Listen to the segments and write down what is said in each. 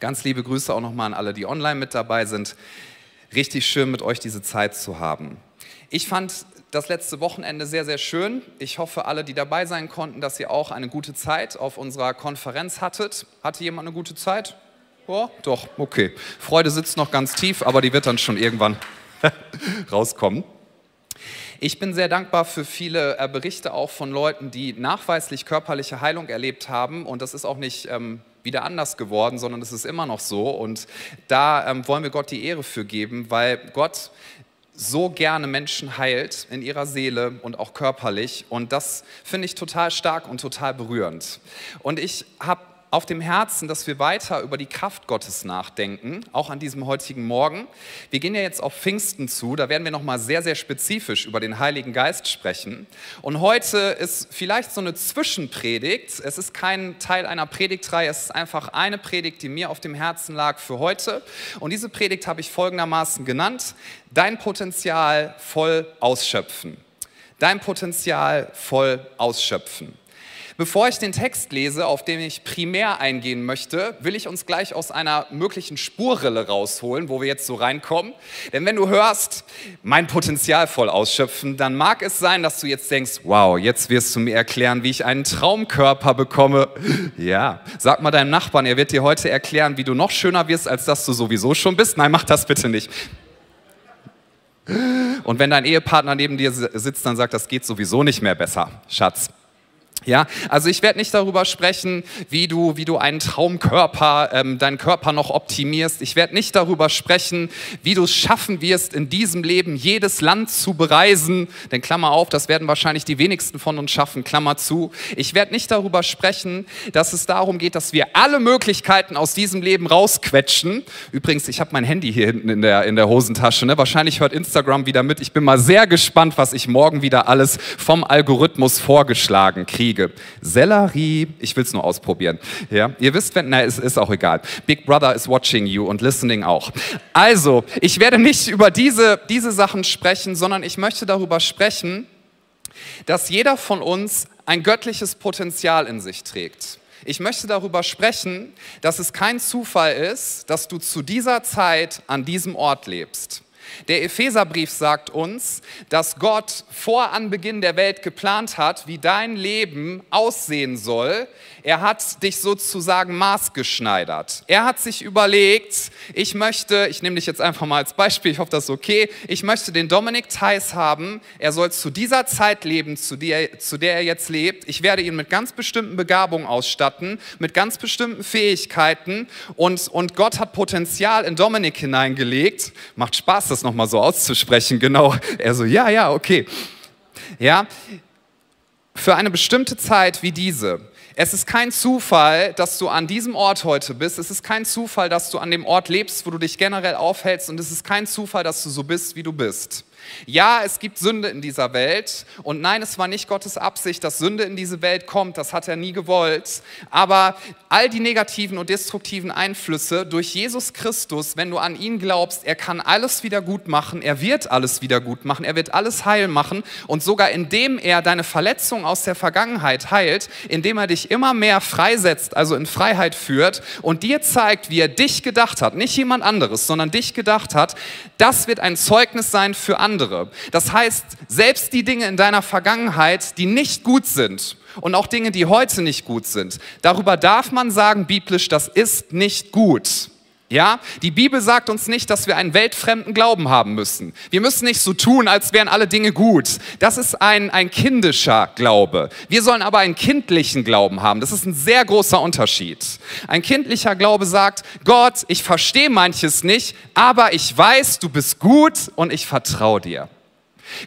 Ganz liebe Grüße auch nochmal an alle, die online mit dabei sind. Richtig schön, mit euch diese Zeit zu haben. Ich fand das letzte Wochenende sehr, sehr schön. Ich hoffe, alle, die dabei sein konnten, dass ihr auch eine gute Zeit auf unserer Konferenz hattet. Hatte jemand eine gute Zeit? Oh, doch, okay. Freude sitzt noch ganz tief, aber die wird dann schon irgendwann rauskommen. Ich bin sehr dankbar für viele äh, Berichte auch von Leuten, die nachweislich körperliche Heilung erlebt haben. Und das ist auch nicht ähm, wieder anders geworden, sondern es ist immer noch so. Und da ähm, wollen wir Gott die Ehre für geben, weil Gott so gerne Menschen heilt in ihrer Seele und auch körperlich. Und das finde ich total stark und total berührend. Und ich habe auf dem Herzen, dass wir weiter über die Kraft Gottes nachdenken, auch an diesem heutigen Morgen. Wir gehen ja jetzt auf Pfingsten zu, da werden wir noch mal sehr sehr spezifisch über den Heiligen Geist sprechen. Und heute ist vielleicht so eine Zwischenpredigt. Es ist kein Teil einer Predigtreihe, es ist einfach eine Predigt, die mir auf dem Herzen lag für heute. Und diese Predigt habe ich folgendermaßen genannt: Dein Potenzial voll ausschöpfen. Dein Potenzial voll ausschöpfen. Bevor ich den Text lese, auf den ich primär eingehen möchte, will ich uns gleich aus einer möglichen Spurrille rausholen, wo wir jetzt so reinkommen. Denn wenn du hörst, mein Potenzial voll ausschöpfen, dann mag es sein, dass du jetzt denkst, wow, jetzt wirst du mir erklären, wie ich einen Traumkörper bekomme. Ja, sag mal deinem Nachbarn, er wird dir heute erklären, wie du noch schöner wirst, als dass du sowieso schon bist. Nein, mach das bitte nicht. Und wenn dein Ehepartner neben dir sitzt, dann sagt, das geht sowieso nicht mehr besser, Schatz. Ja, also ich werde nicht darüber sprechen, wie du, wie du einen Traumkörper, ähm, deinen Körper noch optimierst. Ich werde nicht darüber sprechen, wie du es schaffen wirst, in diesem Leben jedes Land zu bereisen. Denn Klammer auf, das werden wahrscheinlich die wenigsten von uns schaffen, Klammer zu. Ich werde nicht darüber sprechen, dass es darum geht, dass wir alle Möglichkeiten aus diesem Leben rausquetschen. Übrigens, ich habe mein Handy hier hinten in der, in der Hosentasche. Ne? Wahrscheinlich hört Instagram wieder mit. Ich bin mal sehr gespannt, was ich morgen wieder alles vom Algorithmus vorgeschlagen kriege kriege. Sellerie, ich will es nur ausprobieren. Ja? Ihr wisst, wenn, na, es ist auch egal. Big Brother is watching you und listening auch. Also, ich werde nicht über diese, diese Sachen sprechen, sondern ich möchte darüber sprechen, dass jeder von uns ein göttliches Potenzial in sich trägt. Ich möchte darüber sprechen, dass es kein Zufall ist, dass du zu dieser Zeit an diesem Ort lebst. Der Epheserbrief sagt uns, dass Gott vor Anbeginn der Welt geplant hat, wie dein Leben aussehen soll. Er hat dich sozusagen maßgeschneidert. Er hat sich überlegt, ich möchte, ich nehme dich jetzt einfach mal als Beispiel, ich hoffe, das ist okay, ich möchte den Dominik Theis haben. Er soll zu dieser Zeit leben, zu der, zu der er jetzt lebt. Ich werde ihn mit ganz bestimmten Begabungen ausstatten, mit ganz bestimmten Fähigkeiten und, und Gott hat Potenzial in Dominik hineingelegt. Macht Spaß, das noch nochmal so auszusprechen, genau. Er so, ja, ja, okay. Ja, für eine bestimmte Zeit wie diese. Es ist kein Zufall, dass du an diesem Ort heute bist. Es ist kein Zufall, dass du an dem Ort lebst, wo du dich generell aufhältst. Und es ist kein Zufall, dass du so bist, wie du bist. Ja, es gibt Sünde in dieser Welt. Und nein, es war nicht Gottes Absicht, dass Sünde in diese Welt kommt, das hat er nie gewollt. Aber all die negativen und destruktiven Einflüsse durch Jesus Christus, wenn du an ihn glaubst, er kann alles wieder gut machen, er wird alles wieder gut machen, er wird alles heil machen. Und sogar indem er deine Verletzung aus der Vergangenheit heilt, indem er dich immer mehr freisetzt, also in Freiheit führt und dir zeigt, wie er dich gedacht hat, nicht jemand anderes, sondern dich gedacht hat, das wird ein Zeugnis sein für andere andere. Das heißt, selbst die Dinge in deiner Vergangenheit, die nicht gut sind und auch Dinge, die heute nicht gut sind, darüber darf man sagen biblisch, das ist nicht gut. Ja, die Bibel sagt uns nicht, dass wir einen weltfremden Glauben haben müssen. Wir müssen nicht so tun, als wären alle Dinge gut. Das ist ein, ein kindischer Glaube. Wir sollen aber einen kindlichen Glauben haben. Das ist ein sehr großer Unterschied. Ein kindlicher Glaube sagt, Gott, ich verstehe manches nicht, aber ich weiß, du bist gut und ich vertraue dir.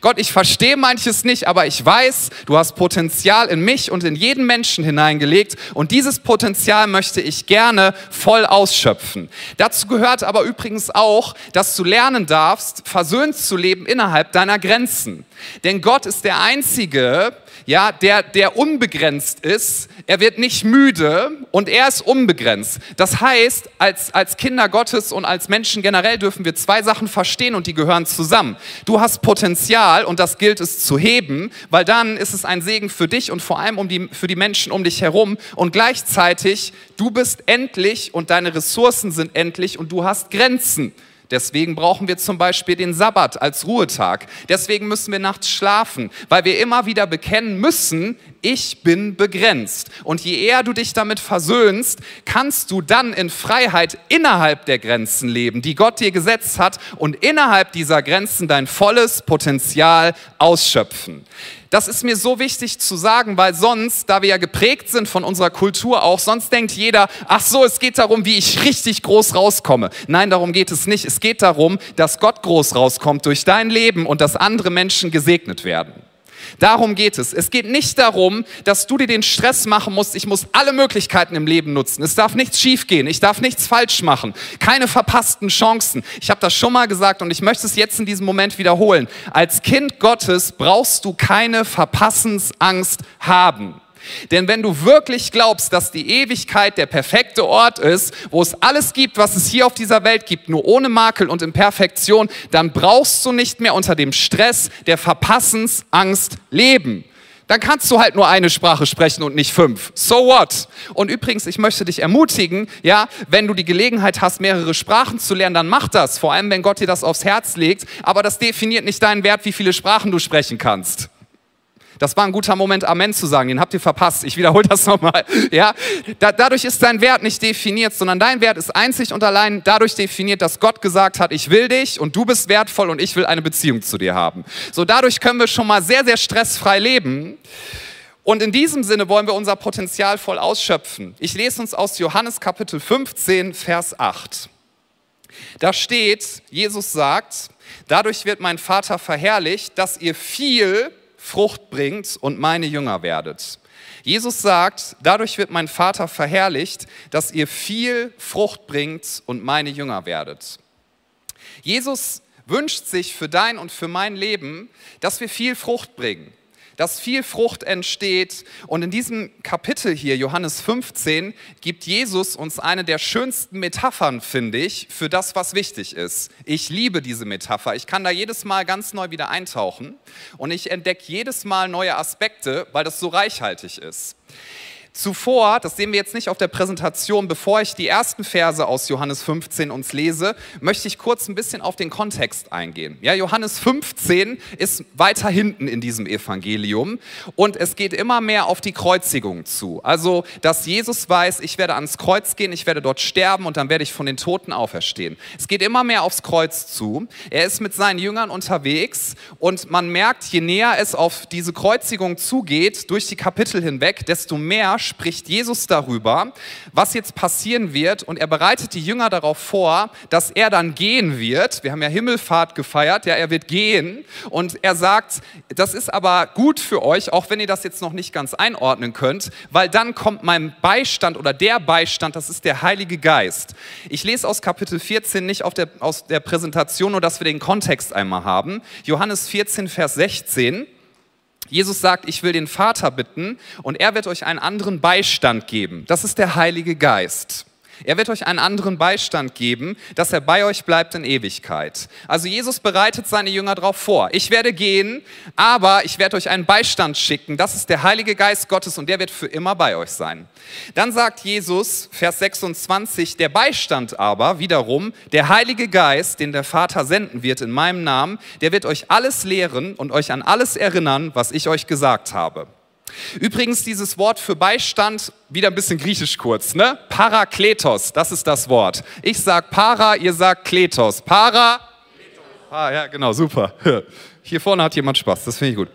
Gott, ich verstehe manches nicht, aber ich weiß, du hast Potenzial in mich und in jeden Menschen hineingelegt und dieses Potenzial möchte ich gerne voll ausschöpfen. Dazu gehört aber übrigens auch, dass du lernen darfst, versöhnt zu leben innerhalb deiner Grenzen. Denn Gott ist der Einzige, ja, der, der unbegrenzt ist. Er wird nicht müde und er ist unbegrenzt. Das heißt, als, als Kinder Gottes und als Menschen generell dürfen wir zwei Sachen verstehen und die gehören zusammen. Du hast Potenzial und das gilt es zu heben, weil dann ist es ein Segen für dich und vor allem um die, für die Menschen um dich herum und gleichzeitig du bist endlich und deine Ressourcen sind endlich und du hast Grenzen. Deswegen brauchen wir zum Beispiel den Sabbat als Ruhetag. Deswegen müssen wir nachts schlafen, weil wir immer wieder bekennen müssen, ich bin begrenzt. Und je eher du dich damit versöhnst, kannst du dann in Freiheit innerhalb der Grenzen leben, die Gott dir gesetzt hat und innerhalb dieser Grenzen dein volles Potenzial ausschöpfen. Das ist mir so wichtig zu sagen, weil sonst, da wir ja geprägt sind von unserer Kultur auch, sonst denkt jeder, ach so, es geht darum, wie ich richtig groß rauskomme. Nein, darum geht es nicht. Es geht darum, dass Gott groß rauskommt durch dein Leben und dass andere Menschen gesegnet werden. Darum geht es. Es geht nicht darum, dass du dir den Stress machen musst, ich muss alle Möglichkeiten im Leben nutzen. Es darf nichts schiefgehen, ich darf nichts falsch machen, keine verpassten Chancen. Ich habe das schon mal gesagt und ich möchte es jetzt in diesem Moment wiederholen. Als Kind Gottes brauchst du keine Verpassensangst haben. Denn wenn du wirklich glaubst, dass die Ewigkeit der perfekte Ort ist, wo es alles gibt, was es hier auf dieser Welt gibt, nur ohne Makel und in Perfektion, dann brauchst du nicht mehr unter dem Stress der Verpassensangst leben. Dann kannst du halt nur eine Sprache sprechen und nicht fünf. So what? Und übrigens, ich möchte dich ermutigen, ja, wenn du die Gelegenheit hast, mehrere Sprachen zu lernen, dann mach das. Vor allem, wenn Gott dir das aufs Herz legt. Aber das definiert nicht deinen Wert, wie viele Sprachen du sprechen kannst. Das war ein guter Moment, Amen zu sagen. Den habt ihr verpasst. Ich wiederhole das nochmal. Ja? Da, dadurch ist dein Wert nicht definiert, sondern dein Wert ist einzig und allein dadurch definiert, dass Gott gesagt hat, ich will dich und du bist wertvoll und ich will eine Beziehung zu dir haben. So dadurch können wir schon mal sehr, sehr stressfrei leben. Und in diesem Sinne wollen wir unser Potenzial voll ausschöpfen. Ich lese uns aus Johannes Kapitel 15, Vers 8. Da steht, Jesus sagt, dadurch wird mein Vater verherrlicht, dass ihr viel Frucht bringt und meine Jünger werdet. Jesus sagt, dadurch wird mein Vater verherrlicht, dass ihr viel Frucht bringt und meine Jünger werdet. Jesus wünscht sich für dein und für mein Leben, dass wir viel Frucht bringen dass viel Frucht entsteht. Und in diesem Kapitel hier, Johannes 15, gibt Jesus uns eine der schönsten Metaphern, finde ich, für das, was wichtig ist. Ich liebe diese Metapher. Ich kann da jedes Mal ganz neu wieder eintauchen und ich entdecke jedes Mal neue Aspekte, weil das so reichhaltig ist. Zuvor, das sehen wir jetzt nicht auf der Präsentation, bevor ich die ersten Verse aus Johannes 15 uns lese, möchte ich kurz ein bisschen auf den Kontext eingehen. Ja, Johannes 15 ist weiter hinten in diesem Evangelium und es geht immer mehr auf die Kreuzigung zu. Also, dass Jesus weiß, ich werde ans Kreuz gehen, ich werde dort sterben und dann werde ich von den Toten auferstehen. Es geht immer mehr aufs Kreuz zu. Er ist mit seinen Jüngern unterwegs und man merkt, je näher es auf diese Kreuzigung zugeht, durch die Kapitel hinweg, desto mehr spricht Jesus darüber, was jetzt passieren wird und er bereitet die Jünger darauf vor, dass er dann gehen wird. Wir haben ja Himmelfahrt gefeiert, ja, er wird gehen und er sagt, das ist aber gut für euch, auch wenn ihr das jetzt noch nicht ganz einordnen könnt, weil dann kommt mein Beistand oder der Beistand, das ist der Heilige Geist. Ich lese aus Kapitel 14 nicht der, aus der Präsentation, nur dass wir den Kontext einmal haben. Johannes 14, Vers 16. Jesus sagt, ich will den Vater bitten und er wird euch einen anderen Beistand geben. Das ist der Heilige Geist. Er wird euch einen anderen Beistand geben, dass er bei euch bleibt in Ewigkeit. Also Jesus bereitet seine Jünger darauf vor. Ich werde gehen, aber ich werde euch einen Beistand schicken. Das ist der Heilige Geist Gottes und der wird für immer bei euch sein. Dann sagt Jesus, Vers 26, der Beistand aber wiederum, der Heilige Geist, den der Vater senden wird in meinem Namen, der wird euch alles lehren und euch an alles erinnern, was ich euch gesagt habe. Übrigens dieses Wort für Beistand, wieder ein bisschen griechisch kurz, ne? Parakletos, das ist das Wort. Ich sag Para, ihr sagt Kletos. Para. Ah, ja, genau, super. Hier vorne hat jemand Spaß, das finde ich gut.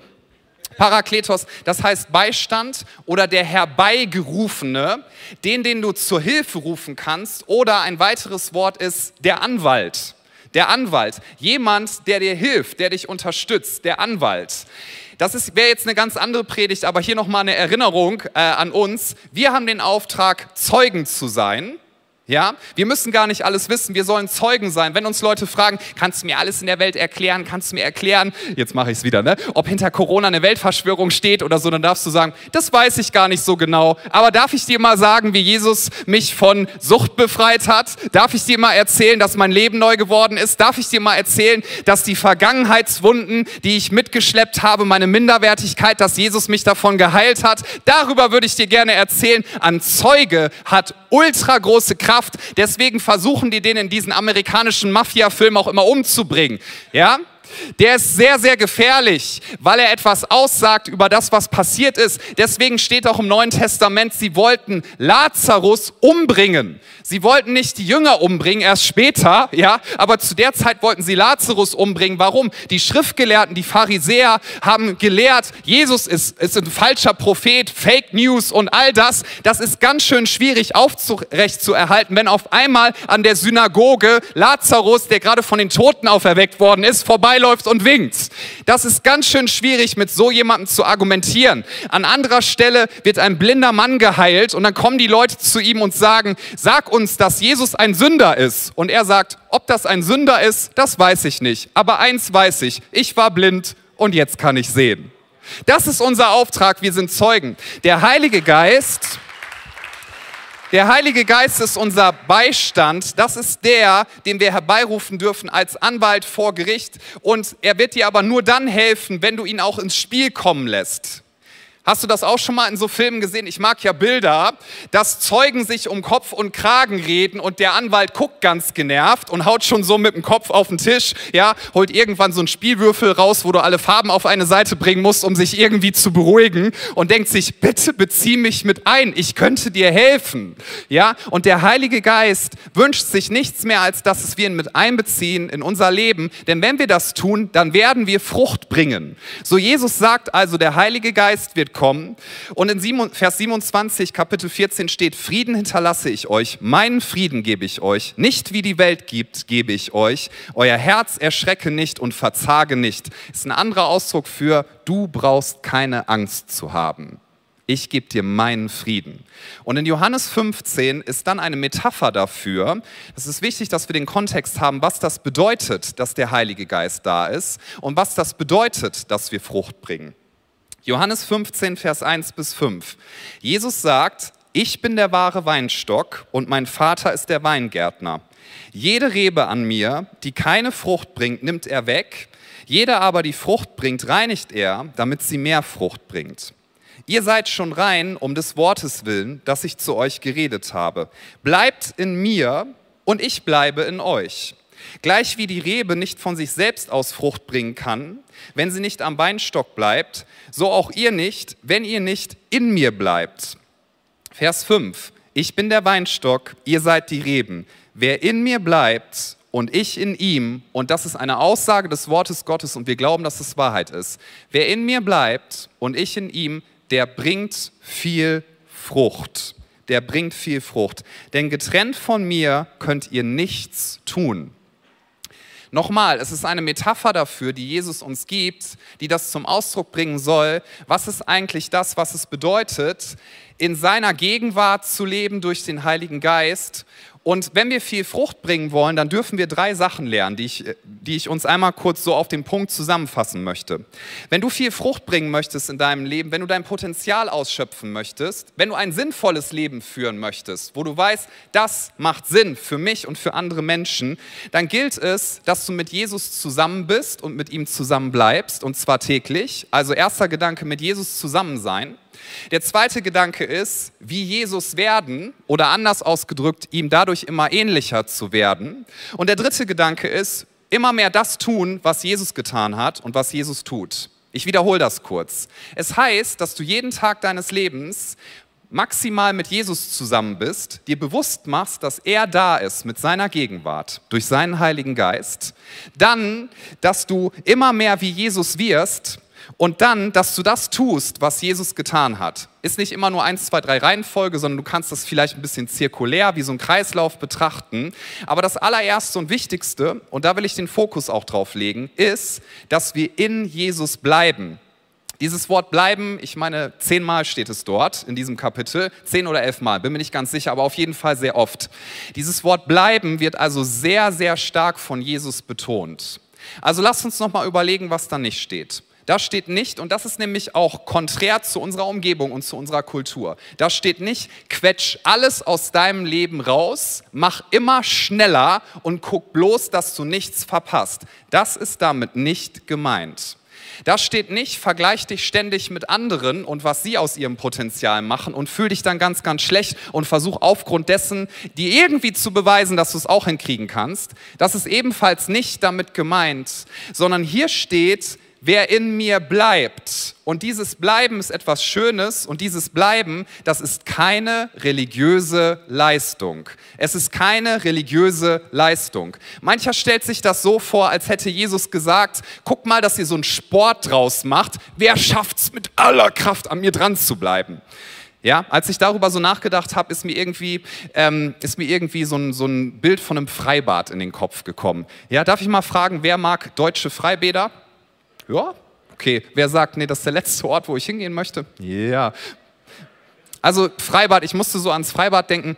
Parakletos, das heißt Beistand oder der Herbeigerufene, den, den du zur Hilfe rufen kannst. Oder ein weiteres Wort ist der Anwalt. Der Anwalt, jemand, der dir hilft, der dich unterstützt, der Anwalt. Das wäre jetzt eine ganz andere Predigt, aber hier nochmal eine Erinnerung äh, an uns. Wir haben den Auftrag, Zeugen zu sein. Ja, wir müssen gar nicht alles wissen, wir sollen Zeugen sein. Wenn uns Leute fragen, kannst du mir alles in der Welt erklären, kannst du mir erklären, jetzt mache ich es wieder, ne? ob hinter Corona eine Weltverschwörung steht oder so, dann darfst du sagen, das weiß ich gar nicht so genau. Aber darf ich dir mal sagen, wie Jesus mich von Sucht befreit hat? Darf ich dir mal erzählen, dass mein Leben neu geworden ist? Darf ich dir mal erzählen, dass die Vergangenheitswunden, die ich mitgeschleppt habe, meine Minderwertigkeit, dass Jesus mich davon geheilt hat? Darüber würde ich dir gerne erzählen. Ein Zeuge hat ultra große Kraft Kraft. Deswegen versuchen die den in diesen amerikanischen Mafia-Filmen auch immer umzubringen. Ja? Der ist sehr, sehr gefährlich, weil er etwas aussagt über das, was passiert ist. Deswegen steht auch im Neuen Testament, sie wollten Lazarus umbringen. Sie wollten nicht die Jünger umbringen, erst später, ja, aber zu der Zeit wollten sie Lazarus umbringen. Warum? Die Schriftgelehrten, die Pharisäer haben gelehrt, Jesus ist, ist ein falscher Prophet, Fake News und all das. Das ist ganz schön schwierig aufrecht zu erhalten, wenn auf einmal an der Synagoge Lazarus, der gerade von den Toten auferweckt worden ist, vorbei vorbeiläuft und winkt. Das ist ganz schön schwierig, mit so jemandem zu argumentieren. An anderer Stelle wird ein blinder Mann geheilt und dann kommen die Leute zu ihm und sagen, sag uns, dass Jesus ein Sünder ist. Und er sagt, ob das ein Sünder ist, das weiß ich nicht. Aber eins weiß ich, ich war blind und jetzt kann ich sehen. Das ist unser Auftrag, wir sind Zeugen. Der Heilige Geist der Heilige Geist ist unser Beistand. Das ist der, den wir herbeirufen dürfen als Anwalt vor Gericht. Und er wird dir aber nur dann helfen, wenn du ihn auch ins Spiel kommen lässt. Hast du das auch schon mal in so Filmen gesehen? Ich mag ja Bilder, dass Zeugen sich um Kopf und Kragen reden und der Anwalt guckt ganz genervt und haut schon so mit dem Kopf auf den Tisch, ja, holt irgendwann so einen Spielwürfel raus, wo du alle Farben auf eine Seite bringen musst, um sich irgendwie zu beruhigen und denkt sich, bitte bezieh mich mit ein, ich könnte dir helfen, ja. Und der Heilige Geist wünscht sich nichts mehr, als dass wir ihn mit einbeziehen in unser Leben, denn wenn wir das tun, dann werden wir Frucht bringen. So Jesus sagt also, der Heilige Geist wird kommen. Und in Vers 27, Kapitel 14 steht, Frieden hinterlasse ich euch, meinen Frieden gebe ich euch, nicht wie die Welt gibt, gebe ich euch. Euer Herz erschrecke nicht und verzage nicht. Ist ein anderer Ausdruck für, du brauchst keine Angst zu haben. Ich gebe dir meinen Frieden. Und in Johannes 15 ist dann eine Metapher dafür. Es ist wichtig, dass wir den Kontext haben, was das bedeutet, dass der Heilige Geist da ist und was das bedeutet, dass wir Frucht bringen. Johannes 15, Vers 1 bis 5. Jesus sagt, ich bin der wahre Weinstock und mein Vater ist der Weingärtner. Jede Rebe an mir, die keine Frucht bringt, nimmt er weg. Jede aber, die Frucht bringt, reinigt er, damit sie mehr Frucht bringt. Ihr seid schon rein um des Wortes willen, das ich zu euch geredet habe. Bleibt in mir und ich bleibe in euch. Gleich wie die Rebe nicht von sich selbst aus Frucht bringen kann, wenn sie nicht am Weinstock bleibt, so auch ihr nicht, wenn ihr nicht in mir bleibt. Vers 5. Ich bin der Weinstock, ihr seid die Reben. Wer in mir bleibt und ich in ihm, und das ist eine Aussage des Wortes Gottes und wir glauben, dass es Wahrheit ist. Wer in mir bleibt und ich in ihm, der bringt viel Frucht. Der bringt viel Frucht. Denn getrennt von mir könnt ihr nichts tun. Nochmal, es ist eine Metapher dafür, die Jesus uns gibt, die das zum Ausdruck bringen soll. Was ist eigentlich das, was es bedeutet, in seiner Gegenwart zu leben durch den Heiligen Geist und wenn wir viel Frucht bringen wollen, dann dürfen wir drei Sachen lernen, die ich, die ich uns einmal kurz so auf den Punkt zusammenfassen möchte. Wenn du viel Frucht bringen möchtest in deinem Leben, wenn du dein Potenzial ausschöpfen möchtest, wenn du ein sinnvolles Leben führen möchtest, wo du weißt, das macht Sinn für mich und für andere Menschen, dann gilt es, dass du mit Jesus zusammen bist und mit ihm zusammen bleibst, und zwar täglich. Also erster Gedanke, mit Jesus zusammen sein. Der zweite Gedanke ist, wie Jesus werden oder anders ausgedrückt, ihm dadurch immer ähnlicher zu werden. Und der dritte Gedanke ist, immer mehr das tun, was Jesus getan hat und was Jesus tut. Ich wiederhole das kurz. Es heißt, dass du jeden Tag deines Lebens maximal mit Jesus zusammen bist, dir bewusst machst, dass er da ist mit seiner Gegenwart, durch seinen Heiligen Geist, dann, dass du immer mehr wie Jesus wirst und dann, dass du das tust, was Jesus getan hat. Ist nicht immer nur eins, zwei, drei Reihenfolge, sondern du kannst das vielleicht ein bisschen zirkulär, wie so ein Kreislauf betrachten. Aber das allererste und wichtigste, und da will ich den Fokus auch drauf legen, ist, dass wir in Jesus bleiben. Dieses Wort bleiben, ich meine, zehnmal steht es dort in diesem Kapitel, zehn oder elfmal, bin mir nicht ganz sicher, aber auf jeden Fall sehr oft. Dieses Wort bleiben wird also sehr, sehr stark von Jesus betont. Also lasst uns nochmal überlegen, was da nicht steht. Da steht nicht, und das ist nämlich auch konträr zu unserer Umgebung und zu unserer Kultur, da steht nicht, quetsch alles aus deinem Leben raus, mach immer schneller und guck bloß, dass du nichts verpasst. Das ist damit nicht gemeint. Da steht nicht, vergleich dich ständig mit anderen und was sie aus ihrem Potenzial machen und fühl dich dann ganz, ganz schlecht und versuch aufgrund dessen, dir irgendwie zu beweisen, dass du es auch hinkriegen kannst. Das ist ebenfalls nicht damit gemeint, sondern hier steht, wer in mir bleibt. Und dieses Bleiben ist etwas Schönes und dieses Bleiben, das ist keine religiöse Leistung. Es ist keine religiöse Leistung. Mancher stellt sich das so vor, als hätte Jesus gesagt, guck mal, dass ihr so einen Sport draus macht. Wer schafft's mit aller Kraft an mir dran zu bleiben? Ja, als ich darüber so nachgedacht habe, ist mir irgendwie, ähm, ist mir irgendwie so ein, so ein Bild von einem Freibad in den Kopf gekommen. Ja, darf ich mal fragen, wer mag deutsche Freibäder? Ja, okay. Wer sagt, nee, das ist der letzte Ort, wo ich hingehen möchte? Ja. Also Freibad, ich musste so ans Freibad denken.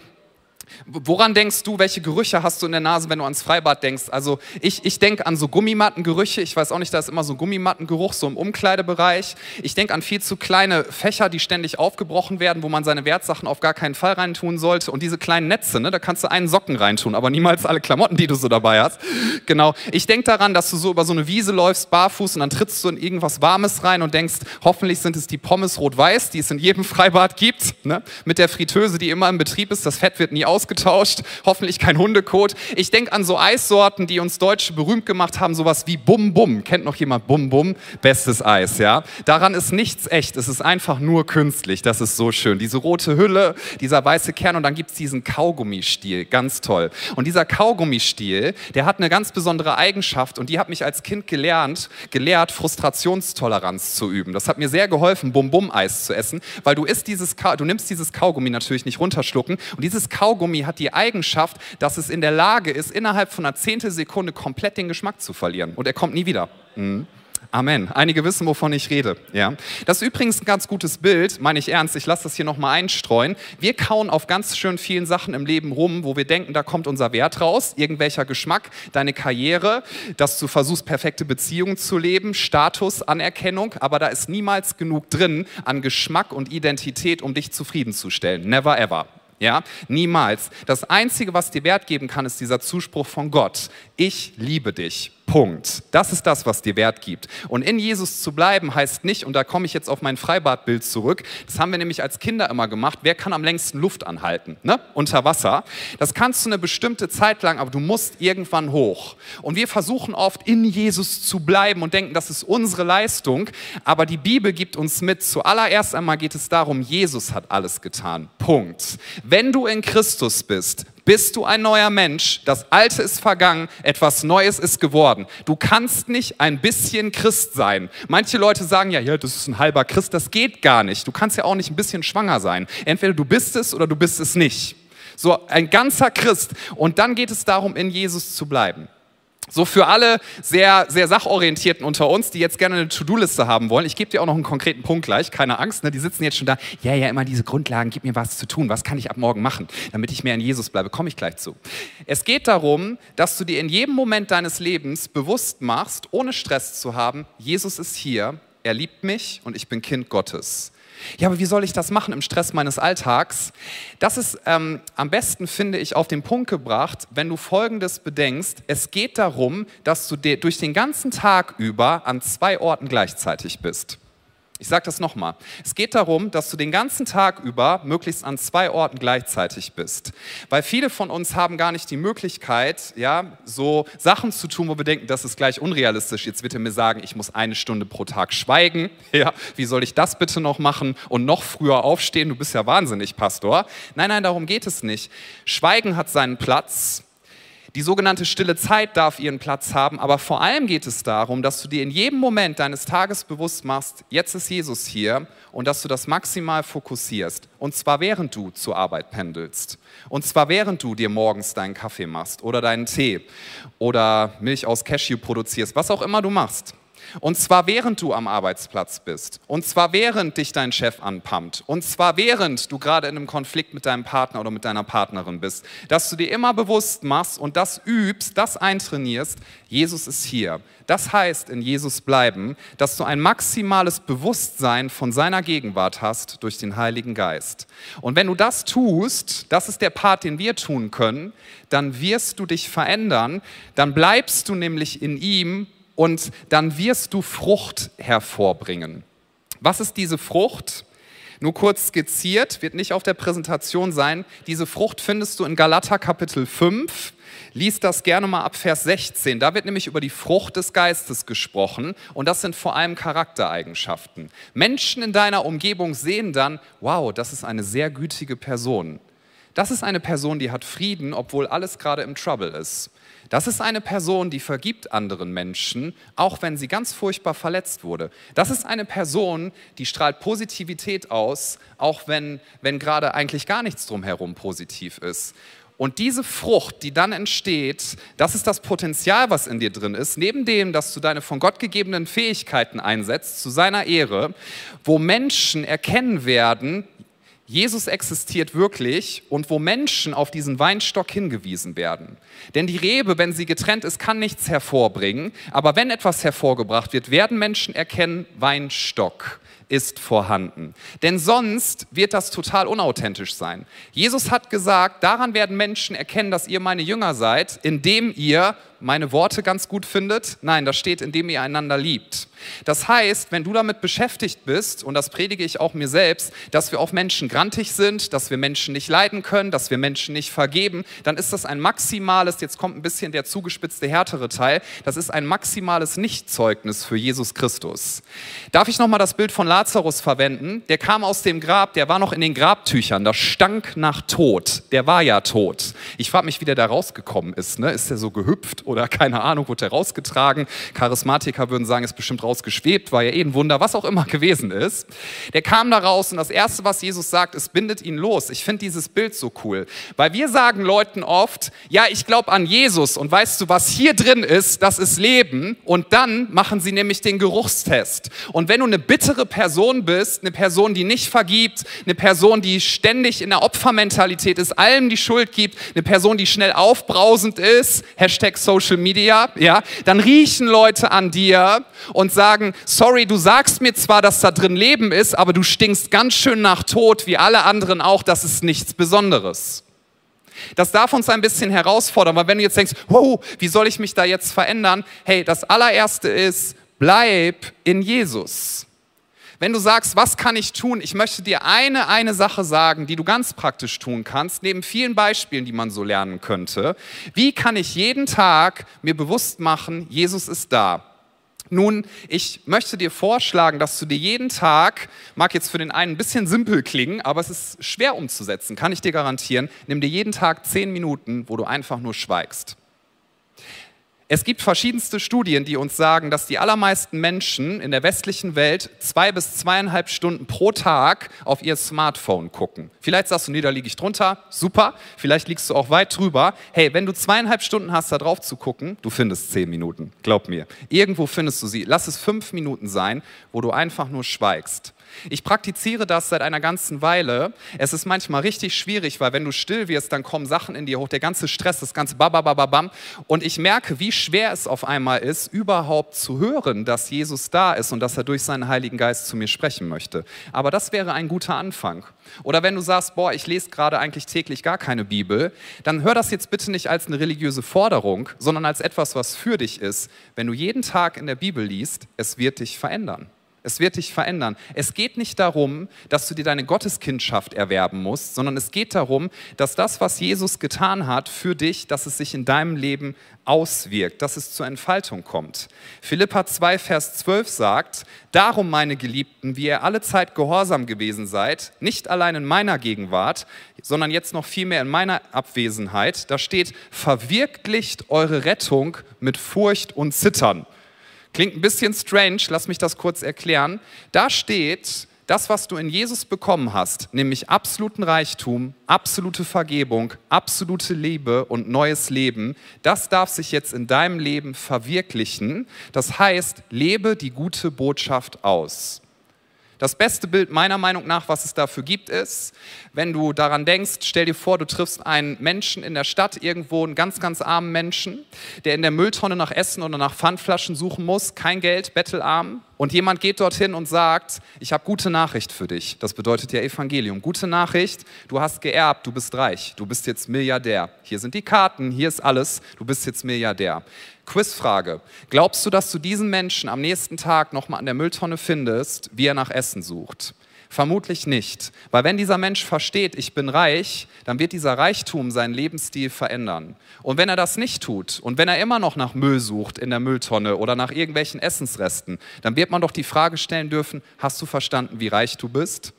Woran denkst du, welche Gerüche hast du in der Nase, wenn du ans Freibad denkst? Also ich, ich denke an so Gummimattengerüche. Ich weiß auch nicht, da ist immer so Gummimattengeruch, so im Umkleidebereich. Ich denke an viel zu kleine Fächer, die ständig aufgebrochen werden, wo man seine Wertsachen auf gar keinen Fall reintun sollte. Und diese kleinen Netze, ne, da kannst du einen Socken reintun, aber niemals alle Klamotten, die du so dabei hast. Genau. Ich denke daran, dass du so über so eine Wiese läufst, barfuß, und dann trittst du in irgendwas Warmes rein und denkst, hoffentlich sind es die Pommes rot-weiß, die es in jedem Freibad gibt, ne? mit der Fritteuse, die immer im Betrieb ist. Das Fett wird nie aus ausgetauscht, hoffentlich kein Hundekot. Ich denke an so Eissorten, die uns Deutsche berühmt gemacht haben, sowas wie Bum Bum. Kennt noch jemand Bum Bum? Bestes Eis, ja. Daran ist nichts echt, es ist einfach nur künstlich, das ist so schön. Diese rote Hülle, dieser weiße Kern und dann gibt es diesen Kaugummistiel, ganz toll. Und dieser Kaugummistiel, der hat eine ganz besondere Eigenschaft und die hat mich als Kind gelernt, gelehrt, Frustrationstoleranz zu üben. Das hat mir sehr geholfen, Bum Bum Eis zu essen, weil du isst dieses, du nimmst dieses Kaugummi natürlich nicht runterschlucken und dieses Kaugummi Kaugummi hat die Eigenschaft, dass es in der Lage ist, innerhalb von einer Zehntelsekunde komplett den Geschmack zu verlieren. Und er kommt nie wieder. Mhm. Amen. Einige wissen, wovon ich rede. Ja. Das ist übrigens ein ganz gutes Bild, meine ich ernst. Ich lasse das hier nochmal einstreuen. Wir kauen auf ganz schön vielen Sachen im Leben rum, wo wir denken, da kommt unser Wert raus, irgendwelcher Geschmack, deine Karriere, dass du versuchst, perfekte Beziehungen zu leben, Status, Anerkennung, aber da ist niemals genug drin an Geschmack und Identität, um dich zufriedenzustellen. Never ever. Ja, niemals. Das Einzige, was dir Wert geben kann, ist dieser Zuspruch von Gott. Ich liebe dich. Punkt. Das ist das, was dir Wert gibt. Und in Jesus zu bleiben heißt nicht, und da komme ich jetzt auf mein Freibadbild zurück, das haben wir nämlich als Kinder immer gemacht, wer kann am längsten Luft anhalten? Ne? Unter Wasser. Das kannst du eine bestimmte Zeit lang, aber du musst irgendwann hoch. Und wir versuchen oft in Jesus zu bleiben und denken, das ist unsere Leistung, aber die Bibel gibt uns mit, zuallererst einmal geht es darum, Jesus hat alles getan. Punkt. Wenn du in Christus bist, bist du ein neuer Mensch, das Alte ist vergangen, etwas Neues ist geworden. Du kannst nicht ein bisschen Christ sein. Manche Leute sagen ja, ja, das ist ein halber Christ, das geht gar nicht. Du kannst ja auch nicht ein bisschen schwanger sein. Entweder du bist es oder du bist es nicht. So ein ganzer Christ. Und dann geht es darum, in Jesus zu bleiben. So für alle sehr, sehr sachorientierten unter uns, die jetzt gerne eine To-Do-Liste haben wollen, ich gebe dir auch noch einen konkreten Punkt gleich, keine Angst, ne? die sitzen jetzt schon da, ja, ja, immer diese Grundlagen, gib mir was zu tun, was kann ich ab morgen machen, damit ich mehr in Jesus bleibe, komme ich gleich zu. Es geht darum, dass du dir in jedem Moment deines Lebens bewusst machst, ohne Stress zu haben, Jesus ist hier, er liebt mich und ich bin Kind Gottes. Ja, aber wie soll ich das machen im Stress meines Alltags? Das ist ähm, am besten, finde ich, auf den Punkt gebracht, wenn du Folgendes bedenkst. Es geht darum, dass du durch den ganzen Tag über an zwei Orten gleichzeitig bist. Ich sage das nochmal. Es geht darum, dass du den ganzen Tag über möglichst an zwei Orten gleichzeitig bist. Weil viele von uns haben gar nicht die Möglichkeit, ja, so Sachen zu tun, wo wir denken, das ist gleich unrealistisch. Jetzt wird er mir sagen, ich muss eine Stunde pro Tag schweigen. Ja, wie soll ich das bitte noch machen und noch früher aufstehen? Du bist ja wahnsinnig, Pastor. Nein, nein, darum geht es nicht. Schweigen hat seinen Platz die sogenannte stille Zeit darf ihren Platz haben, aber vor allem geht es darum, dass du dir in jedem Moment deines Tages bewusst machst, jetzt ist Jesus hier und dass du das maximal fokussierst. Und zwar während du zur Arbeit pendelst. Und zwar während du dir morgens deinen Kaffee machst oder deinen Tee oder Milch aus Cashew produzierst, was auch immer du machst. Und zwar während du am Arbeitsplatz bist. Und zwar während dich dein Chef anpumpt. Und zwar während du gerade in einem Konflikt mit deinem Partner oder mit deiner Partnerin bist. Dass du dir immer bewusst machst und das übst, das eintrainierst, Jesus ist hier. Das heißt, in Jesus bleiben, dass du ein maximales Bewusstsein von seiner Gegenwart hast durch den Heiligen Geist. Und wenn du das tust, das ist der Part, den wir tun können, dann wirst du dich verändern, dann bleibst du nämlich in ihm und dann wirst du Frucht hervorbringen. Was ist diese Frucht? Nur kurz skizziert, wird nicht auf der Präsentation sein. Diese Frucht findest du in Galater Kapitel 5. Lies das gerne mal ab Vers 16. Da wird nämlich über die Frucht des Geistes gesprochen und das sind vor allem Charaktereigenschaften. Menschen in deiner Umgebung sehen dann, wow, das ist eine sehr gütige Person. Das ist eine Person, die hat Frieden, obwohl alles gerade im Trouble ist. Das ist eine Person, die vergibt anderen Menschen, auch wenn sie ganz furchtbar verletzt wurde. Das ist eine Person, die strahlt Positivität aus, auch wenn, wenn gerade eigentlich gar nichts drumherum positiv ist. Und diese Frucht, die dann entsteht, das ist das Potenzial, was in dir drin ist, neben dem, dass du deine von Gott gegebenen Fähigkeiten einsetzt, zu seiner Ehre, wo Menschen erkennen werden, Jesus existiert wirklich und wo Menschen auf diesen Weinstock hingewiesen werden. Denn die Rebe, wenn sie getrennt ist, kann nichts hervorbringen. Aber wenn etwas hervorgebracht wird, werden Menschen erkennen, Weinstock ist vorhanden. Denn sonst wird das total unauthentisch sein. Jesus hat gesagt, daran werden Menschen erkennen, dass ihr meine Jünger seid, indem ihr meine Worte ganz gut findet. Nein, das steht, indem ihr einander liebt. Das heißt, wenn du damit beschäftigt bist, und das predige ich auch mir selbst, dass wir auf Menschen grantig sind, dass wir Menschen nicht leiden können, dass wir Menschen nicht vergeben, dann ist das ein maximales, jetzt kommt ein bisschen der zugespitzte, härtere Teil, das ist ein maximales Nichtzeugnis für Jesus Christus. Darf ich nochmal das Bild von Lazarus verwenden? Der kam aus dem Grab, der war noch in den Grabtüchern, das stank nach Tod. Der war ja tot. Ich frage mich, wie der da rausgekommen ist. Ne? Ist der so gehüpft oder keine Ahnung, wurde der rausgetragen? Charismatiker würden sagen, ist bestimmt raus rausgeschwebt, war ja eh ein Wunder, was auch immer gewesen ist. Der kam da raus und das Erste, was Jesus sagt, ist, bindet ihn los. Ich finde dieses Bild so cool, weil wir sagen Leuten oft, ja, ich glaube an Jesus und weißt du, was hier drin ist, das ist Leben und dann machen sie nämlich den Geruchstest. Und wenn du eine bittere Person bist, eine Person, die nicht vergibt, eine Person, die ständig in der Opfermentalität ist, allem die Schuld gibt, eine Person, die schnell aufbrausend ist, Hashtag Social Media, ja, dann riechen Leute an dir und sagen, sorry, du sagst mir zwar, dass da drin Leben ist, aber du stinkst ganz schön nach Tod, wie alle anderen auch, das ist nichts Besonderes. Das darf uns ein bisschen herausfordern, weil wenn du jetzt denkst, wow, wie soll ich mich da jetzt verändern? Hey, das allererste ist, bleib in Jesus. Wenn du sagst, was kann ich tun? Ich möchte dir eine, eine Sache sagen, die du ganz praktisch tun kannst, neben vielen Beispielen, die man so lernen könnte. Wie kann ich jeden Tag mir bewusst machen, Jesus ist da? Nun, ich möchte dir vorschlagen, dass du dir jeden Tag, mag jetzt für den einen ein bisschen simpel klingen, aber es ist schwer umzusetzen, kann ich dir garantieren, nimm dir jeden Tag zehn Minuten, wo du einfach nur schweigst. Es gibt verschiedenste Studien, die uns sagen, dass die allermeisten Menschen in der westlichen Welt zwei bis zweieinhalb Stunden pro Tag auf ihr Smartphone gucken. Vielleicht sagst du, nee, da liege ich drunter, super. Vielleicht liegst du auch weit drüber. Hey, wenn du zweieinhalb Stunden hast, da drauf zu gucken, du findest zehn Minuten, glaub mir. Irgendwo findest du sie. Lass es fünf Minuten sein, wo du einfach nur schweigst. Ich praktiziere das seit einer ganzen Weile. Es ist manchmal richtig schwierig, weil wenn du still wirst, dann kommen Sachen in dir hoch, der ganze Stress, das ganze Babababam. Und ich merke, wie schwer es auf einmal ist, überhaupt zu hören, dass Jesus da ist und dass er durch seinen Heiligen Geist zu mir sprechen möchte. Aber das wäre ein guter Anfang. Oder wenn du sagst, boah, ich lese gerade eigentlich täglich gar keine Bibel, dann hör das jetzt bitte nicht als eine religiöse Forderung, sondern als etwas, was für dich ist. Wenn du jeden Tag in der Bibel liest, es wird dich verändern. Es wird dich verändern. Es geht nicht darum, dass du dir deine Gotteskindschaft erwerben musst, sondern es geht darum, dass das, was Jesus getan hat für dich, dass es sich in deinem Leben auswirkt, dass es zur Entfaltung kommt. Philippa 2, Vers 12 sagt, Darum, meine Geliebten, wie ihr alle Zeit gehorsam gewesen seid, nicht allein in meiner Gegenwart, sondern jetzt noch vielmehr in meiner Abwesenheit, da steht, verwirklicht eure Rettung mit Furcht und Zittern. Klingt ein bisschen strange, lass mich das kurz erklären. Da steht, das, was du in Jesus bekommen hast, nämlich absoluten Reichtum, absolute Vergebung, absolute Liebe und neues Leben, das darf sich jetzt in deinem Leben verwirklichen. Das heißt, lebe die gute Botschaft aus. Das beste Bild meiner Meinung nach, was es dafür gibt, ist, wenn du daran denkst, stell dir vor, du triffst einen Menschen in der Stadt, irgendwo einen ganz, ganz armen Menschen, der in der Mülltonne nach Essen oder nach Pfandflaschen suchen muss, kein Geld, bettelarm. Und jemand geht dorthin und sagt, ich habe gute Nachricht für dich. Das bedeutet ja Evangelium. Gute Nachricht, du hast geerbt, du bist reich, du bist jetzt Milliardär. Hier sind die Karten, hier ist alles, du bist jetzt Milliardär. Quizfrage. Glaubst du, dass du diesen Menschen am nächsten Tag nochmal an der Mülltonne findest, wie er nach Essen sucht? Vermutlich nicht. Weil wenn dieser Mensch versteht, ich bin reich, dann wird dieser Reichtum seinen Lebensstil verändern. Und wenn er das nicht tut und wenn er immer noch nach Müll sucht in der Mülltonne oder nach irgendwelchen Essensresten, dann wird man doch die Frage stellen dürfen, hast du verstanden, wie reich du bist?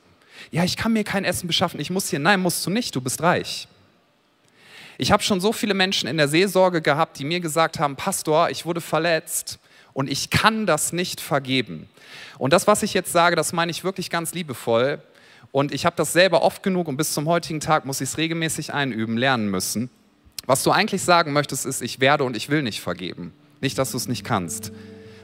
Ja, ich kann mir kein Essen beschaffen, ich muss hier. Nein, musst du nicht, du bist reich. Ich habe schon so viele Menschen in der Seelsorge gehabt, die mir gesagt haben, Pastor, ich wurde verletzt und ich kann das nicht vergeben. Und das, was ich jetzt sage, das meine ich wirklich ganz liebevoll. Und ich habe das selber oft genug und bis zum heutigen Tag muss ich es regelmäßig einüben, lernen müssen. Was du eigentlich sagen möchtest, ist, ich werde und ich will nicht vergeben. Nicht, dass du es nicht kannst.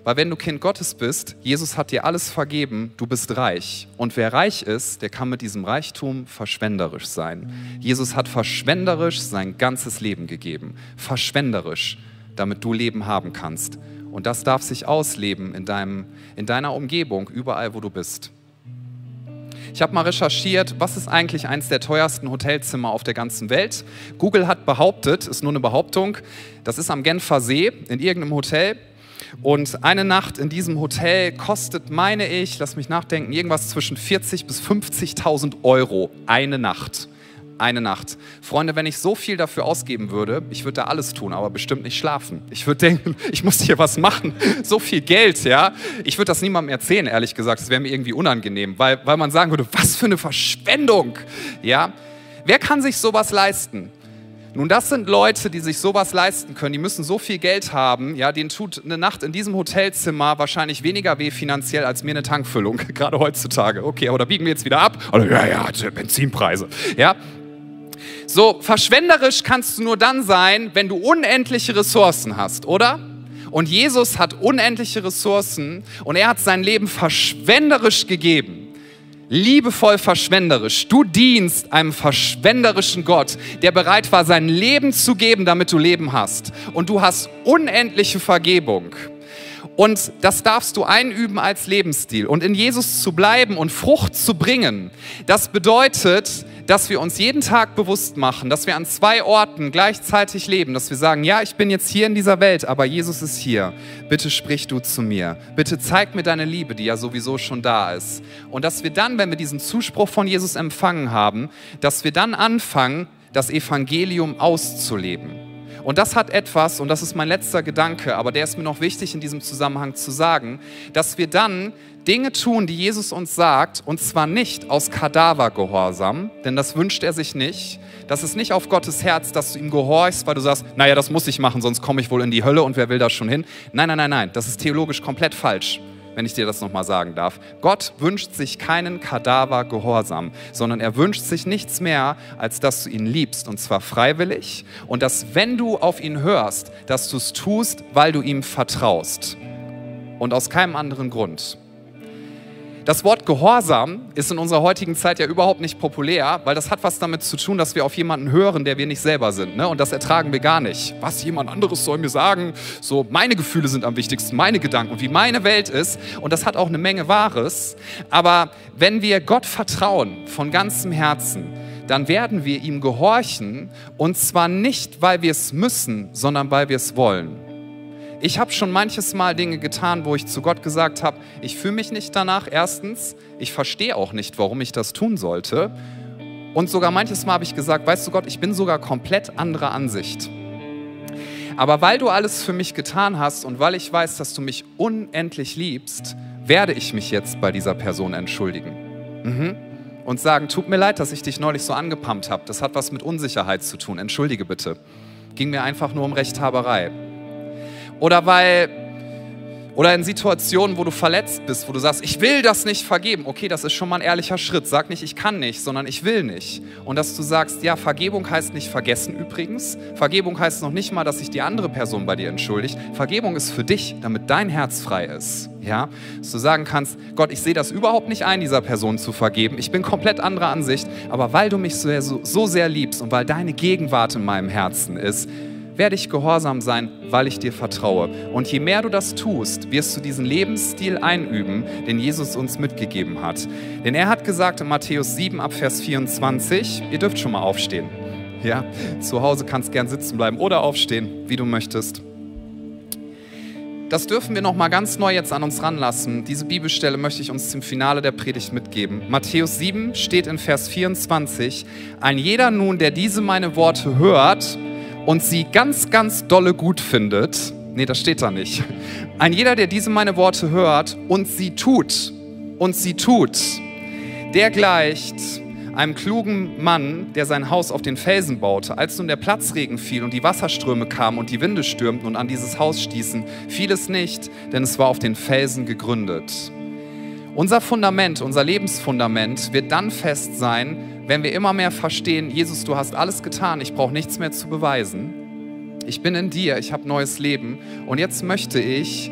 Weil wenn du Kind Gottes bist, Jesus hat dir alles vergeben, du bist reich. Und wer reich ist, der kann mit diesem Reichtum verschwenderisch sein. Jesus hat verschwenderisch sein ganzes Leben gegeben. Verschwenderisch, damit du Leben haben kannst. Und das darf sich ausleben in, deinem, in deiner Umgebung, überall, wo du bist. Ich habe mal recherchiert, was ist eigentlich eines der teuersten Hotelzimmer auf der ganzen Welt. Google hat behauptet, ist nur eine Behauptung, das ist am Genfer See in irgendeinem Hotel. Und eine Nacht in diesem Hotel kostet, meine ich, lass mich nachdenken, irgendwas zwischen 40.000 bis 50.000 Euro eine Nacht. Eine Nacht. Freunde, wenn ich so viel dafür ausgeben würde, ich würde da alles tun, aber bestimmt nicht schlafen. Ich würde denken, ich muss hier was machen. So viel Geld, ja. Ich würde das niemandem erzählen, ehrlich gesagt. Das wäre mir irgendwie unangenehm, weil, weil man sagen würde, was für eine Verschwendung, ja. Wer kann sich sowas leisten? Nun, das sind Leute, die sich sowas leisten können. Die müssen so viel Geld haben. Ja, denen tut eine Nacht in diesem Hotelzimmer wahrscheinlich weniger weh finanziell als mir eine Tankfüllung, gerade heutzutage. Okay, aber da biegen wir jetzt wieder ab. Also, ja, ja, Benzinpreise. Ja. So, verschwenderisch kannst du nur dann sein, wenn du unendliche Ressourcen hast, oder? Und Jesus hat unendliche Ressourcen und er hat sein Leben verschwenderisch gegeben liebevoll verschwenderisch. Du dienst einem verschwenderischen Gott, der bereit war, sein Leben zu geben, damit du Leben hast. Und du hast unendliche Vergebung. Und das darfst du einüben als Lebensstil. Und in Jesus zu bleiben und Frucht zu bringen, das bedeutet, dass wir uns jeden Tag bewusst machen, dass wir an zwei Orten gleichzeitig leben, dass wir sagen, ja, ich bin jetzt hier in dieser Welt, aber Jesus ist hier. Bitte sprich du zu mir. Bitte zeig mir deine Liebe, die ja sowieso schon da ist. Und dass wir dann, wenn wir diesen Zuspruch von Jesus empfangen haben, dass wir dann anfangen, das Evangelium auszuleben. Und das hat etwas, und das ist mein letzter Gedanke, aber der ist mir noch wichtig in diesem Zusammenhang zu sagen, dass wir dann Dinge tun, die Jesus uns sagt, und zwar nicht aus Kadavergehorsam, denn das wünscht er sich nicht. Das ist nicht auf Gottes Herz, dass du ihm gehorchst, weil du sagst, naja, das muss ich machen, sonst komme ich wohl in die Hölle und wer will da schon hin? Nein, nein, nein, nein, das ist theologisch komplett falsch wenn ich dir das nochmal sagen darf. Gott wünscht sich keinen Kadavergehorsam, sondern er wünscht sich nichts mehr, als dass du ihn liebst und zwar freiwillig und dass, wenn du auf ihn hörst, dass du es tust, weil du ihm vertraust und aus keinem anderen Grund. Das Wort Gehorsam ist in unserer heutigen Zeit ja überhaupt nicht populär, weil das hat was damit zu tun, dass wir auf jemanden hören, der wir nicht selber sind. Ne? Und das ertragen wir gar nicht. Was jemand anderes soll mir sagen, so meine Gefühle sind am wichtigsten, meine Gedanken wie meine Welt ist. Und das hat auch eine Menge Wahres. Aber wenn wir Gott vertrauen von ganzem Herzen, dann werden wir ihm gehorchen. Und zwar nicht, weil wir es müssen, sondern weil wir es wollen. Ich habe schon manches Mal Dinge getan, wo ich zu Gott gesagt habe, ich fühle mich nicht danach. Erstens, ich verstehe auch nicht, warum ich das tun sollte. Und sogar manches Mal habe ich gesagt, weißt du Gott, ich bin sogar komplett anderer Ansicht. Aber weil du alles für mich getan hast und weil ich weiß, dass du mich unendlich liebst, werde ich mich jetzt bei dieser Person entschuldigen. Mhm. Und sagen, tut mir leid, dass ich dich neulich so angepumpt habe. Das hat was mit Unsicherheit zu tun. Entschuldige bitte. Ging mir einfach nur um Rechthaberei. Oder weil Oder in Situationen, wo du verletzt bist, wo du sagst, ich will das nicht vergeben. Okay, das ist schon mal ein ehrlicher Schritt. Sag nicht, ich kann nicht, sondern ich will nicht. Und dass du sagst, ja, Vergebung heißt nicht vergessen übrigens. Vergebung heißt noch nicht mal, dass sich die andere Person bei dir entschuldigt. Vergebung ist für dich, damit dein Herz frei ist. Ja, dass du sagen kannst, Gott, ich sehe das überhaupt nicht ein, dieser Person zu vergeben. Ich bin komplett anderer Ansicht, aber weil du mich so, so, so sehr liebst und weil deine Gegenwart in meinem Herzen ist, werde ich gehorsam sein, weil ich dir vertraue. Und je mehr du das tust, wirst du diesen Lebensstil einüben, den Jesus uns mitgegeben hat. Denn er hat gesagt in Matthäus 7 ab Vers 24, ihr dürft schon mal aufstehen. Ja, zu Hause kannst gern sitzen bleiben oder aufstehen, wie du möchtest. Das dürfen wir noch mal ganz neu jetzt an uns ranlassen. Diese Bibelstelle möchte ich uns zum Finale der Predigt mitgeben. Matthäus 7 steht in Vers 24: Ein jeder nun, der diese meine Worte hört und sie ganz, ganz dolle gut findet, nee, das steht da nicht. Ein jeder, der diese meine Worte hört und sie tut, und sie tut, der gleicht einem klugen Mann, der sein Haus auf den Felsen baute. Als nun der Platzregen fiel und die Wasserströme kamen und die Winde stürmten und an dieses Haus stießen, fiel es nicht, denn es war auf den Felsen gegründet. Unser Fundament, unser Lebensfundament wird dann fest sein, wenn wir immer mehr verstehen, Jesus, du hast alles getan, ich brauche nichts mehr zu beweisen. Ich bin in dir, ich habe neues Leben und jetzt möchte ich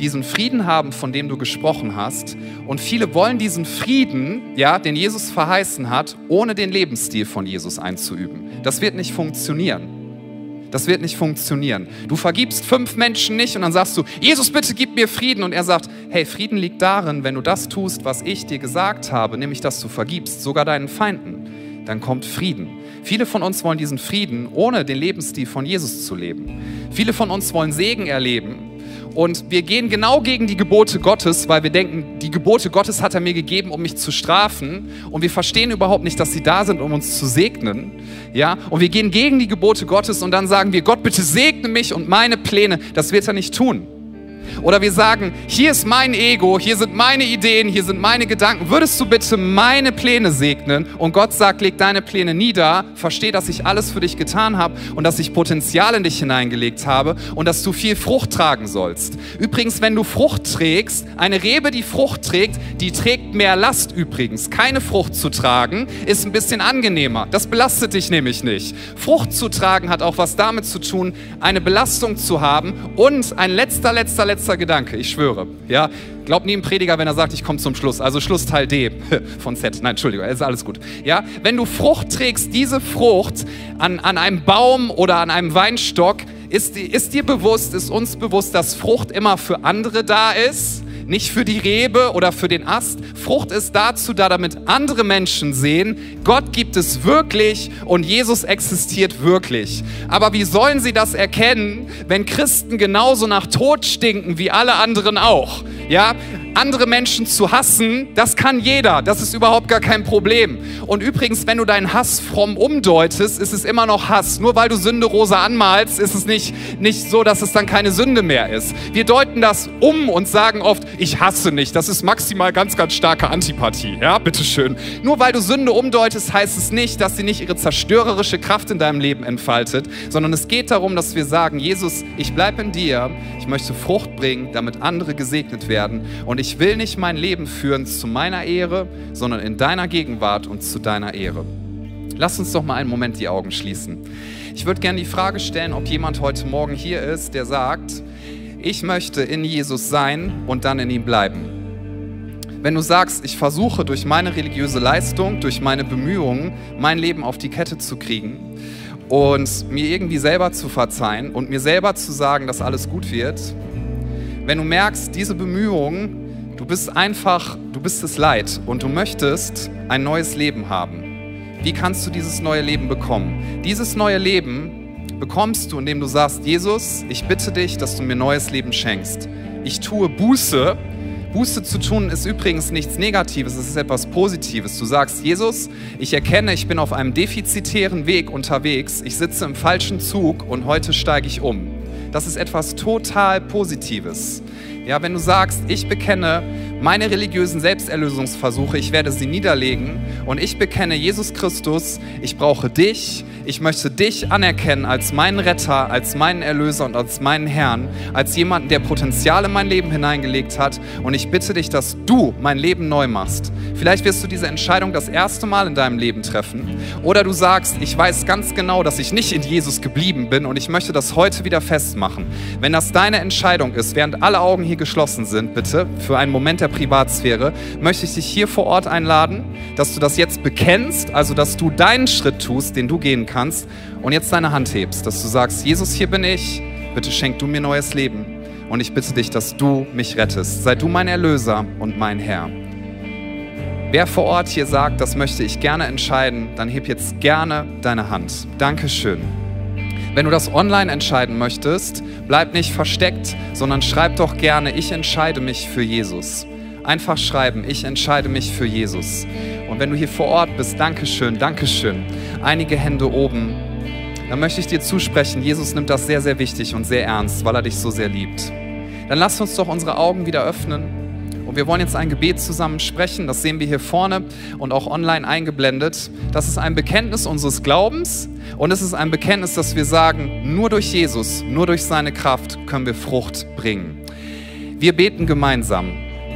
diesen Frieden haben, von dem du gesprochen hast. Und viele wollen diesen Frieden, ja, den Jesus verheißen hat, ohne den Lebensstil von Jesus einzuüben. Das wird nicht funktionieren. Das wird nicht funktionieren. Du vergibst fünf Menschen nicht und dann sagst du, Jesus, bitte gib mir Frieden. Und er sagt, hey, Frieden liegt darin, wenn du das tust, was ich dir gesagt habe, nämlich dass du vergibst, sogar deinen Feinden, dann kommt Frieden. Viele von uns wollen diesen Frieden, ohne den Lebensstil von Jesus zu leben. Viele von uns wollen Segen erleben, und wir gehen genau gegen die Gebote Gottes, weil wir denken, die Gebote Gottes hat er mir gegeben, um mich zu strafen. Und wir verstehen überhaupt nicht, dass sie da sind, um uns zu segnen. Ja? Und wir gehen gegen die Gebote Gottes und dann sagen wir, Gott, bitte segne mich und meine Pläne. Das wird er nicht tun. Oder wir sagen, hier ist mein Ego, hier sind meine Ideen, hier sind meine Gedanken. Würdest du bitte meine Pläne segnen? Und Gott sagt, leg deine Pläne nieder, versteh, dass ich alles für dich getan habe und dass ich Potenzial in dich hineingelegt habe und dass du viel Frucht tragen sollst. Übrigens, wenn du Frucht trägst, eine Rebe, die Frucht trägt, die trägt mehr Last übrigens. Keine Frucht zu tragen ist ein bisschen angenehmer. Das belastet dich nämlich nicht. Frucht zu tragen hat auch was damit zu tun, eine Belastung zu haben und ein letzter, letzter, letzter letzter Gedanke, ich schwöre. Ja, glaub nie im Prediger, wenn er sagt, ich komme zum Schluss. Also Schlussteil D von Z. Nein, Entschuldigung, ist alles gut. Ja, wenn du Frucht trägst, diese Frucht an, an einem Baum oder an einem Weinstock, ist, ist dir bewusst, ist uns bewusst, dass Frucht immer für andere da ist? Nicht für die Rebe oder für den Ast. Frucht ist dazu da, damit andere Menschen sehen, Gott gibt es wirklich und Jesus existiert wirklich. Aber wie sollen sie das erkennen, wenn Christen genauso nach Tod stinken wie alle anderen auch? Ja, andere Menschen zu hassen, das kann jeder. Das ist überhaupt gar kein Problem. Und übrigens, wenn du deinen Hass fromm umdeutest, ist es immer noch Hass. Nur weil du Sünde rosa anmalst, ist es nicht, nicht so, dass es dann keine Sünde mehr ist. Wir deuten das um und sagen oft, ich hasse nicht. Das ist maximal ganz, ganz starke Antipathie. Ja, bitteschön. Nur weil du Sünde umdeutest, heißt es nicht, dass sie nicht ihre zerstörerische Kraft in deinem Leben entfaltet, sondern es geht darum, dass wir sagen, Jesus, ich bleibe in dir, ich möchte Frucht bringen, damit andere gesegnet werden und ich will nicht mein Leben führen zu meiner Ehre, sondern in deiner Gegenwart und zu deiner Ehre. Lass uns doch mal einen Moment die Augen schließen. Ich würde gerne die Frage stellen, ob jemand heute Morgen hier ist, der sagt, ich möchte in Jesus sein und dann in ihm bleiben. Wenn du sagst, ich versuche durch meine religiöse Leistung, durch meine Bemühungen, mein Leben auf die Kette zu kriegen und mir irgendwie selber zu verzeihen und mir selber zu sagen, dass alles gut wird, wenn du merkst, diese Bemühungen, du bist einfach, du bist es leid und du möchtest ein neues Leben haben, wie kannst du dieses neue Leben bekommen? Dieses neue Leben bekommst du, indem du sagst, Jesus, ich bitte dich, dass du mir neues Leben schenkst. Ich tue Buße. Buße zu tun ist übrigens nichts Negatives, es ist etwas Positives. Du sagst, Jesus, ich erkenne, ich bin auf einem defizitären Weg unterwegs, ich sitze im falschen Zug und heute steige ich um. Das ist etwas total Positives. Ja, wenn du sagst, ich bekenne meine religiösen Selbsterlösungsversuche, ich werde sie niederlegen und ich bekenne Jesus Christus, ich brauche dich, ich möchte dich anerkennen als meinen Retter, als meinen Erlöser und als meinen Herrn, als jemanden, der Potenzial in mein Leben hineingelegt hat. Und ich bitte dich, dass du mein Leben neu machst. Vielleicht wirst du diese Entscheidung das erste Mal in deinem Leben treffen. Oder du sagst, ich weiß ganz genau, dass ich nicht in Jesus geblieben bin und ich möchte das heute wieder festmachen. Wenn das deine Entscheidung ist, während alle Augen hier geschlossen sind, bitte, für einen Moment der Privatsphäre, möchte ich dich hier vor Ort einladen, dass du das jetzt bekennst, also dass du deinen Schritt tust, den du gehen kannst und jetzt deine Hand hebst, dass du sagst, Jesus, hier bin ich, bitte schenk du mir neues Leben und ich bitte dich, dass du mich rettest. Sei du mein Erlöser und mein Herr. Wer vor Ort hier sagt, das möchte ich gerne entscheiden, dann heb jetzt gerne deine Hand. Dankeschön. Wenn du das online entscheiden möchtest, bleib nicht versteckt, sondern schreib doch gerne, ich entscheide mich für Jesus. Einfach schreiben, ich entscheide mich für Jesus. Und wenn du hier vor Ort bist, Dankeschön, Dankeschön. Einige Hände oben. Dann möchte ich dir zusprechen, Jesus nimmt das sehr, sehr wichtig und sehr ernst, weil er dich so sehr liebt. Dann lass uns doch unsere Augen wieder öffnen. Und wir wollen jetzt ein Gebet zusammen sprechen. Das sehen wir hier vorne und auch online eingeblendet. Das ist ein Bekenntnis unseres Glaubens und es ist ein Bekenntnis, dass wir sagen, nur durch Jesus, nur durch seine Kraft können wir Frucht bringen. Wir beten gemeinsam.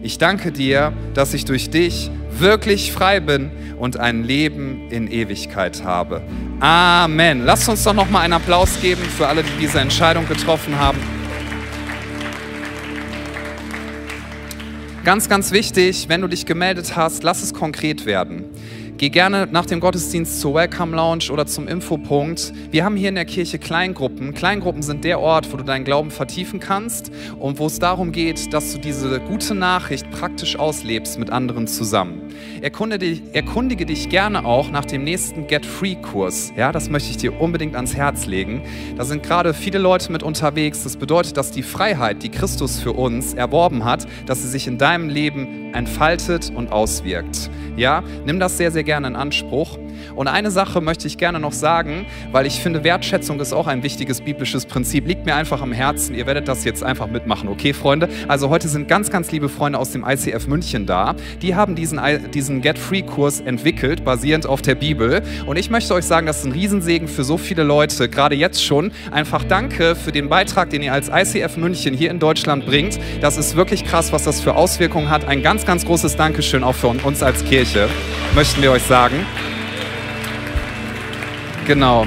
Ich danke dir, dass ich durch dich wirklich frei bin und ein Leben in Ewigkeit habe. Amen. Lasst uns doch noch mal einen Applaus geben für alle, die diese Entscheidung getroffen haben. Ganz, ganz wichtig, wenn du dich gemeldet hast, lass es konkret werden. Geh gerne nach dem Gottesdienst zur Welcome Lounge oder zum Infopunkt. Wir haben hier in der Kirche Kleingruppen. Kleingruppen sind der Ort, wo du deinen Glauben vertiefen kannst und wo es darum geht, dass du diese gute Nachricht praktisch auslebst mit anderen zusammen. Erkundige dich, gerne auch nach dem nächsten Get Free Kurs. Ja, das möchte ich dir unbedingt ans Herz legen. Da sind gerade viele Leute mit unterwegs. Das bedeutet, dass die Freiheit, die Christus für uns erworben hat, dass sie sich in deinem Leben entfaltet und auswirkt. Ja, nimm das sehr, sehr gerne in Anspruch. Und eine Sache möchte ich gerne noch sagen, weil ich finde, Wertschätzung ist auch ein wichtiges biblisches Prinzip. Liegt mir einfach am Herzen. Ihr werdet das jetzt einfach mitmachen, okay, Freunde? Also heute sind ganz, ganz liebe Freunde aus dem ICF München da. Die haben diesen, diesen Get-Free-Kurs entwickelt, basierend auf der Bibel. Und ich möchte euch sagen, das ist ein Riesensegen für so viele Leute, gerade jetzt schon. Einfach danke für den Beitrag, den ihr als ICF München hier in Deutschland bringt. Das ist wirklich krass, was das für Auswirkungen hat. Ein ganz, ganz großes Dankeschön auch für uns als Kirche, möchten wir euch sagen. Genau.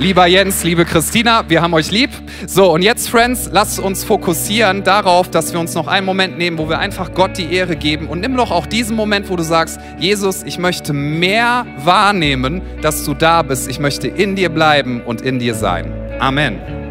Lieber Jens, liebe Christina, wir haben euch lieb. So, und jetzt, Friends, lasst uns fokussieren darauf, dass wir uns noch einen Moment nehmen, wo wir einfach Gott die Ehre geben. Und nimm doch auch diesen Moment, wo du sagst, Jesus, ich möchte mehr wahrnehmen, dass du da bist. Ich möchte in dir bleiben und in dir sein. Amen.